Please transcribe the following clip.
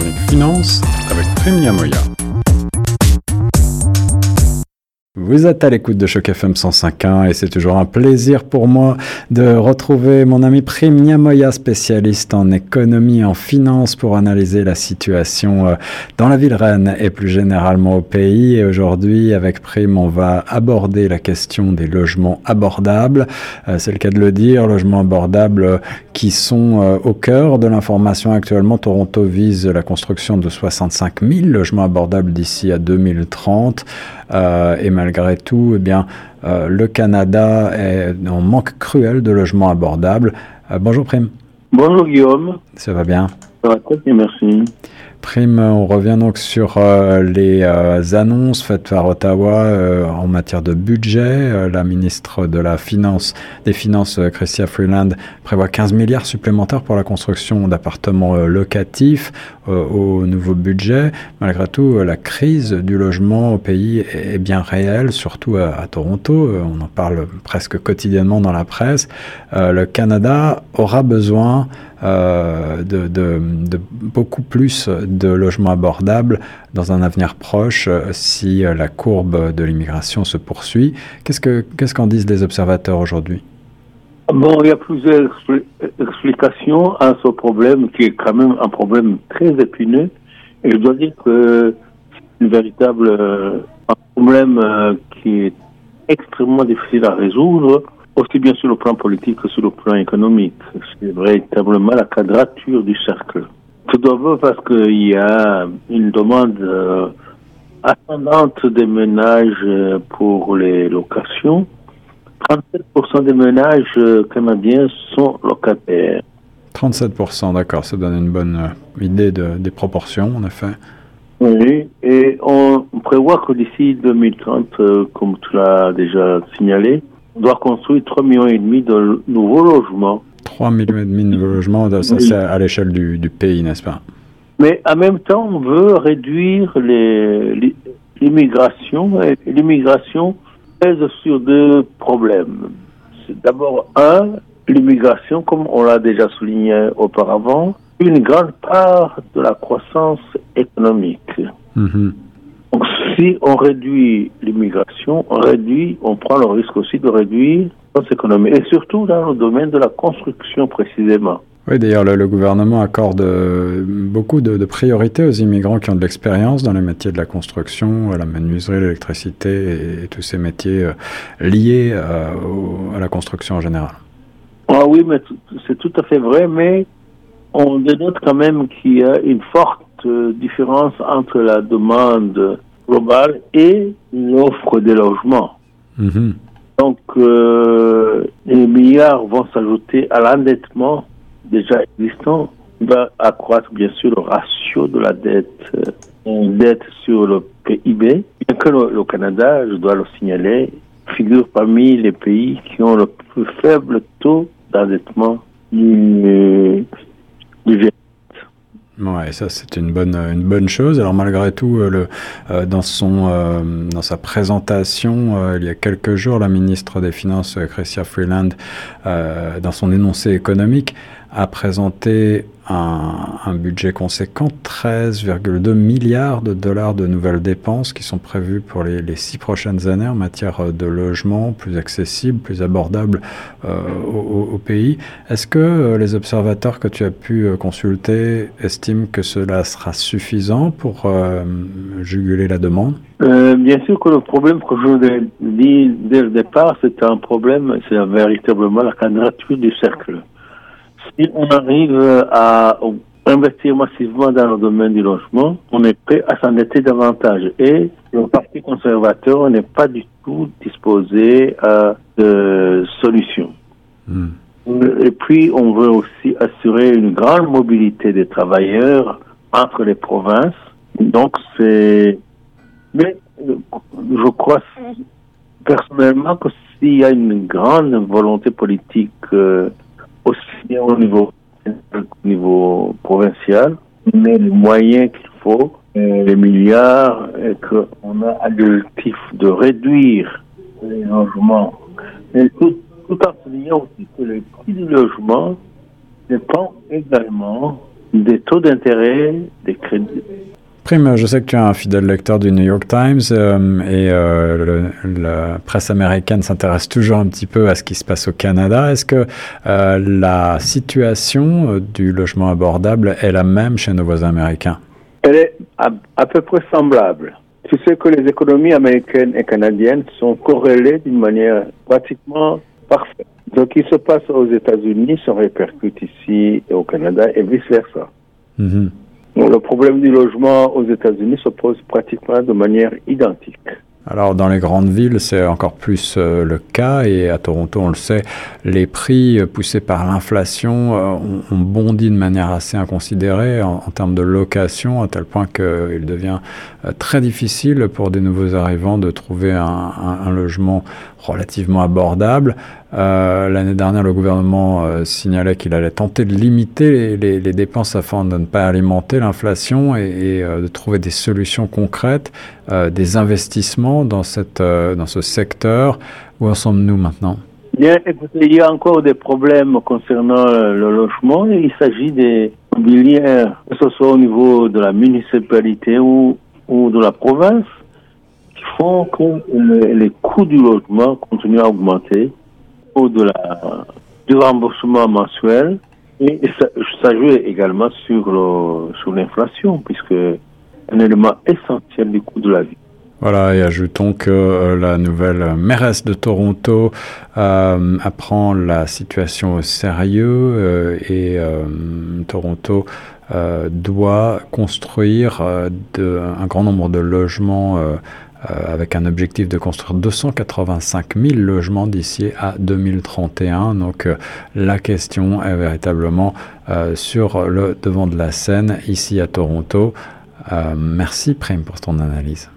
chronique finance avec Prime Moya. Vous êtes à l'écoute de Choc FM 105.1 et c'est toujours un plaisir pour moi de retrouver mon ami Prime Niamoya, spécialiste en économie et en finance pour analyser la situation euh, dans la ville Rennes et plus généralement au pays. Et aujourd'hui, avec Prime, on va aborder la question des logements abordables. Euh, c'est le cas de le dire, logements abordables euh, qui sont au cœur de l'information actuellement. Toronto vise la construction de 65 000 logements abordables d'ici à 2030. Et malgré malgré tout, eh bien, euh, le Canada est en manque cruel de logements abordables. Euh, bonjour Prime. Bonjour Guillaume. Ça va bien? Ça va très bien, merci. Prime, on revient donc sur euh, les euh, annonces faites par Ottawa euh, en matière de budget. la ministre de la Finance, des Finances, Chrystia Freeland, prévoit 15 milliards supplémentaires pour la construction d'appartements locatifs au nouveau budget. Malgré tout, la crise du logement au pays est, bien réelle, surtout à, Toronto. on en parle presque quotidiennement dans la presse. le Canada aura besoin de, de, de, beaucoup plus de logements abordables dans un avenir proche euh, si euh, la courbe de l'immigration se poursuit. Qu'est-ce qu'en ce qu'en disent les observateurs aujourd'hui? Bon, il y a plusieurs explications à ce problème qui est quand même un problème très épineux. Et je dois dire que c'est véritable euh, un problème qui est extrêmement difficile à résoudre, aussi bien sur le plan politique que sur le plan économique. C'est véritablement la quadrature du cercle. Tout d'abord parce qu'il y a une demande euh, ascendante des ménages euh, pour les locations. 37% des ménages euh, canadiens sont locataires. 37%, d'accord, ça donne une bonne idée de, des proportions, en effet. Oui, et on prévoit que d'ici 2030, comme tu l'as déjà signalé, on doit construire 3,5 millions et demi de nouveaux logements 3 millions et demi de logements, ça c'est à l'échelle du, pays, n'est-ce pas? Mais en même temps, on veut réduire l'immigration. Et l'immigration pèse sur deux problèmes. D'abord, un, l'immigration, comme on l'a déjà souligné auparavant, une grande part de la croissance économique. Mm-hmm. Donc, si on réduit l'immigration, on réduit, on prend le risque aussi de réduire et surtout dans le domaine de la construction précisément. Oui, d'ailleurs, le, gouvernement accorde euh, beaucoup de, priorités aux immigrants qui ont de l'expérience dans les métiers de la construction, la menuiserie, l'électricité et, tous ces métiers euh, liés euh, à la construction en général. Ah oui, mais c'est tout à fait vrai, mais on dénote quand même qu'il y a une forte différence entre la demande globale et l'offre de logement. Mm donc, euh, les milliards vont s'ajouter à l'endettement déjà existant, Il va accroître bien sûr le ratio de la dette, euh, dette sur le PIB. Bien que le, Canada, je dois le signaler, figure parmi les pays qui ont le plus faible taux d'endettement du, du Ouais, ça c'est une bonne une bonne chose. Alors malgré tout, euh, le, euh, dans son euh, dans sa présentation il y a quelques jours, la ministre des Finances, Chrystia Freeland, dans son énoncé économique, a présenté un, budget conséquent, 13,2 milliards de dollars de nouvelles dépenses qui sont prévues pour les, six prochaines années en matière de logement plus accessible, plus abordable euh, au, pays. Est-ce que euh, les observateurs que tu as pu euh, consulter estiment que cela sera suffisant pour juguler la demande? Bien sûr que le problème que je vous dit dès le départ, c'est un problème, c'est véritablement la quadrature du cercle si on arrive à investir massivement dans le domaine du logement, on est prêt à s'endetter davantage. Et le Parti conservateur n'est pas du tout disposé à de solutions. Hmm. Et puis, on veut aussi assurer une grande mobilité des travailleurs entre les provinces. Donc, c'est... Mais je crois personnellement que s'il y a une grande volonté politique euh, aussi bien au niveau, au niveau provincial, mais les moyens qu'il faut, euh, les milliards, et qu'on a l'objectif de réduire les logements. Et tout, tout en soulignant aussi que les prix du logement dépend également des taux d'intérêt, des crédits. Je sais que tu es un fidèle lecteur du New York Times euh, et euh, la presse américaine s'intéresse toujours un petit peu à ce qui se passe au Canada. Est-ce que euh, la situation du logement abordable est la même chez nos voisins américains? Elle est à, à peu près semblable. Tu sais que les économies américaines et canadiennes sont corrélées d'une manière pratiquement parfaite. Ce qui se passe aux États-Unis se répercute ici et au Canada et vice-versa. Mhm. Le problème du logement aux États-Unis se pose pratiquement de manière identique. Alors dans les grandes villes, c'est encore plus euh, le cas et à Toronto, on le sait, les prix euh, poussés par l'inflation euh, ont, bondi de manière assez inconsidérée en, termes de location, à tel point qu'il devient très difficile pour des nouveaux arrivants de trouver un logement relativement abordable. Euh, L'année dernière, le gouvernement euh, signalait qu'il allait tenter de limiter les, dépenses afin de ne pas alimenter l'inflation et, euh, de trouver des solutions concrètes, des investissements dans, cette, dans ce secteur. Où en sommes-nous maintenant? Il y a encore des problèmes concernant le logement. Il s'agit des immobilières, que ce soit au niveau de la municipalité ou, ou de la province, qui font que les coûts du logement continuent à augmenter de la, du remboursement mensuel et ça, joue également sur, l'inflation puisque un élément essentiel du coût de la vie. Voilà, et ajoutons que euh, la nouvelle mairesse de Toronto euh, apprend la situation au sérieux euh, et euh, Toronto euh, doit construire un grand nombre de logements euh, avec un objectif de construire 285 000 logements d'ici à 2031. Donc euh, la question est véritablement euh, sur le devant de la scène ici à Toronto. merci Prime pour ton analyse.